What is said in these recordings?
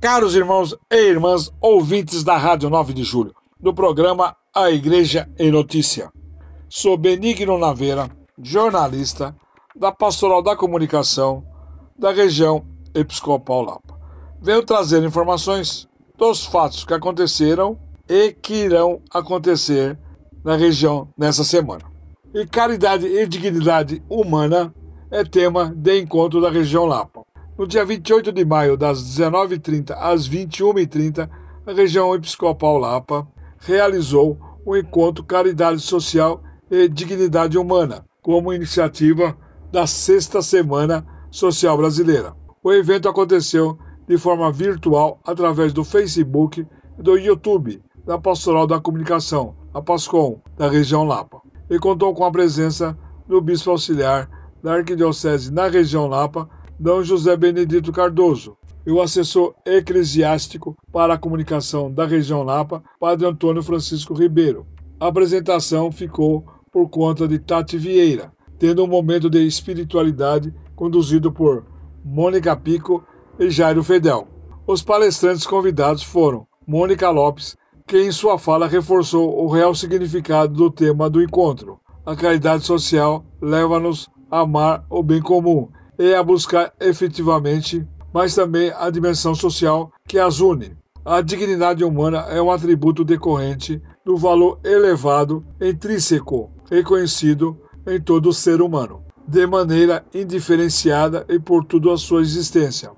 Caros irmãos e irmãs ouvintes da Rádio 9 de Julho, do programa A Igreja em Notícia. Sou Benigno Naveira, jornalista da Pastoral da Comunicação da região Episcopal Lapa. Venho trazer informações dos fatos que aconteceram e que irão acontecer na região nessa semana. E caridade e dignidade humana é tema de encontro da região Lapa. No dia 28 de maio, das 19h30 às 21h30, a região Episcopal Lapa realizou o encontro Caridade Social e Dignidade Humana, como iniciativa da Sexta Semana Social Brasileira. O evento aconteceu de forma virtual através do Facebook e do YouTube da Pastoral da Comunicação, a PASCOM, da região Lapa, e contou com a presença do Bispo Auxiliar da Arquidiocese na região Lapa, D. José Benedito Cardoso, e o assessor eclesiástico para a comunicação da região Lapa, Padre Antônio Francisco Ribeiro. A apresentação ficou por conta de Tati Vieira, tendo um momento de espiritualidade conduzido por Mônica Pico e Jairo Fedel. Os palestrantes convidados foram Mônica Lopes, que em sua fala reforçou o real significado do tema do encontro. A caridade social leva-nos a amar o bem comum e a buscar efetivamente, mas também a dimensão social que as une. A dignidade humana é um atributo decorrente do valor elevado intrínseco reconhecido em todo ser humano, de maneira indiferenciada e por toda a sua existência,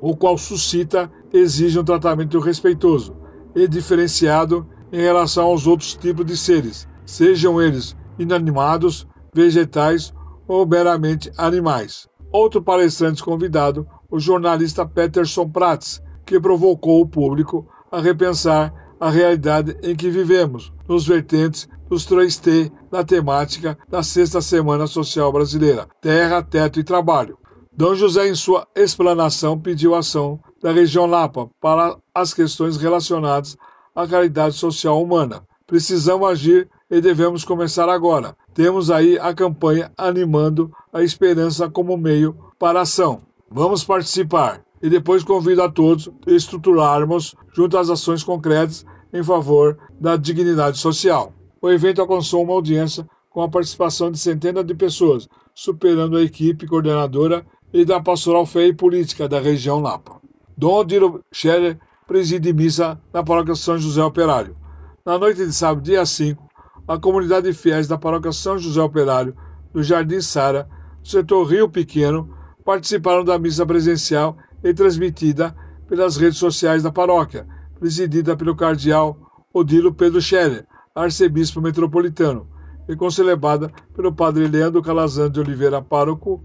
o qual suscita exige um tratamento respeitoso e diferenciado em relação aos outros tipos de seres, sejam eles inanimados, vegetais ou meramente animais. Outro palestrante convidado, o jornalista Peterson Prats, que provocou o público a repensar a realidade em que vivemos, nos vertentes dos três T na temática da Sexta Semana Social Brasileira: Terra, Teto e Trabalho. Dom José, em sua explanação, pediu ação da região Lapa para as questões relacionadas à caridade social humana. Precisamos agir e devemos começar agora. Temos aí a campanha animando a esperança como meio para a ação. Vamos participar e depois convido a todos a estruturarmos junto às ações concretas em favor da dignidade social. O evento alcançou uma audiência com a participação de centenas de pessoas, superando a equipe coordenadora e da Pastoral Fé e Política da região Lapa. Dom Odilo Scherer preside missa na paróquia São José Operário. Na noite de sábado, dia 5, a comunidade de fiéis da paróquia São José Operário, do Jardim Sara, do setor Rio Pequeno, participaram da missa presencial e transmitida pelas redes sociais da paróquia, presidida pelo cardeal Odilo Pedro Scherer, arcebispo metropolitano, e concelebrada pelo padre Leandro Calazan de Oliveira, pároco,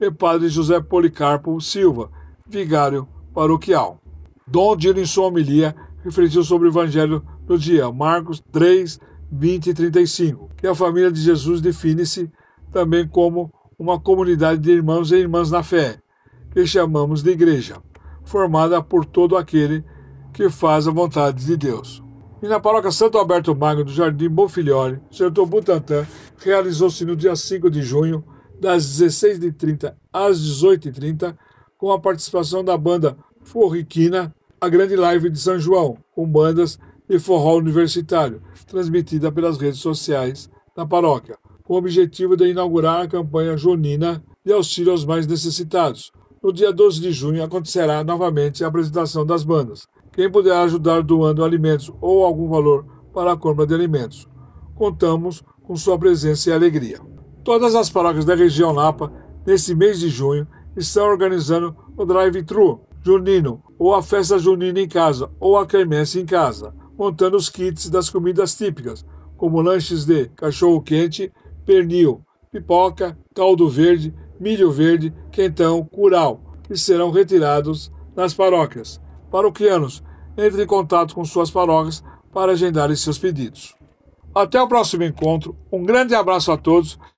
e padre José Policarpo Silva, vigário paroquial. Dom Dino, em sua homilia, refletiu sobre o evangelho do dia, Marcos 3, 20 e 35, que a família de Jesus define-se também como uma comunidade de irmãos e irmãs na fé, que chamamos de igreja, formada por todo aquele que faz a vontade de Deus. E na paróquia Santo Alberto Magno do Jardim Bonfilhore, setor Butantã, realizou-se no dia 5 de junho, das 16h30 às 18h30, com a participação da banda Forriquina, a grande live de São João, com bandas e forró universitário, transmitida pelas redes sociais da paróquia, com o objetivo de inaugurar a campanha junina de auxílio aos mais necessitados. No dia 12 de junho acontecerá novamente a apresentação das bandas. Quem puder ajudar doando alimentos ou algum valor para a compra de alimentos. Contamos com sua presença e alegria. Todas as paróquias da região Lapa, nesse mês de junho, estão organizando o drive-thru junino, ou a festa junina em casa, ou a quermesse em casa montando os kits das comidas típicas, como lanches de cachorro-quente, pernil, pipoca, caldo verde, milho verde, quentão, curau, que serão retirados nas paróquias. Paroquianos, entre em contato com suas paróquias para agendarem seus pedidos. Até o próximo encontro, um grande abraço a todos